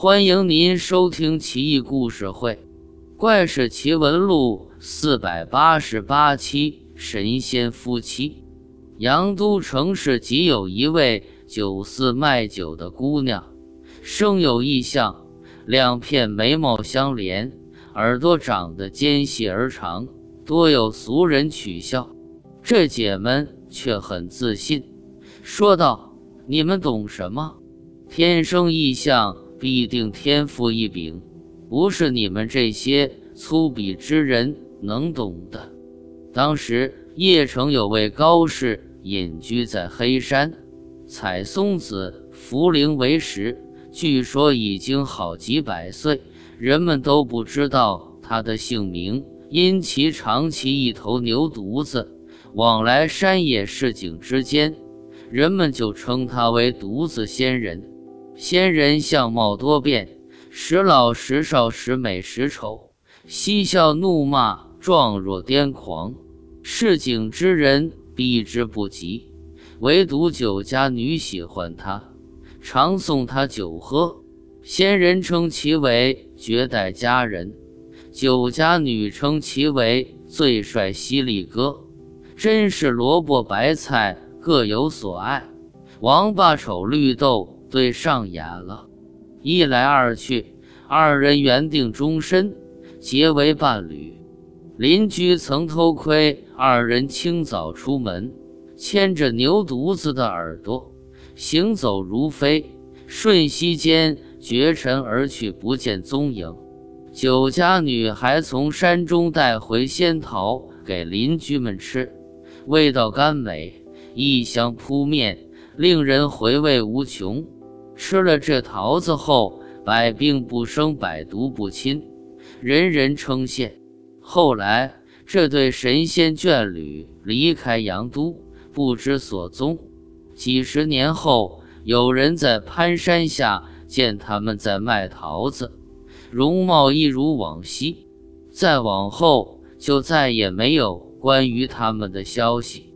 欢迎您收听《奇异故事会·怪事奇闻录》四百八十八期。神仙夫妻。杨都城市即有一位酒肆卖酒的姑娘，生有异象，两片眉毛相连，耳朵长得尖细而长，多有俗人取笑。这姐们却很自信，说道：“你们懂什么？天生异象。”必定天赋异禀，不是你们这些粗鄙之人能懂的。当时邺城有位高士隐居在黑山，采松子、茯苓为食，据说已经好几百岁，人们都不知道他的姓名，因其长期一头牛犊子，往来山野市井之间，人们就称他为犊子仙人。仙人相貌多变，时老时少，时美时丑，嬉笑怒骂，状若癫狂，市井之人避之不及。唯独酒家女喜欢他，常送他酒喝。仙人称其为绝代佳人，酒家女称其为最帅犀利哥。真是萝卜白菜各有所爱，王八瞅绿豆。对上眼了，一来二去，二人缘定终身，结为伴侣。邻居曾偷窥二人清早出门，牵着牛犊子的耳朵，行走如飞，瞬息间绝尘而去，不见踪影。酒家女还从山中带回仙桃给邻居们吃，味道甘美，异香扑面，令人回味无穷。吃了这桃子后，百病不生，百毒不侵，人人称羡。后来，这对神仙眷侣离开阳都，不知所踪。几十年后，有人在潘山下见他们在卖桃子，容貌一如往昔。再往后，就再也没有关于他们的消息。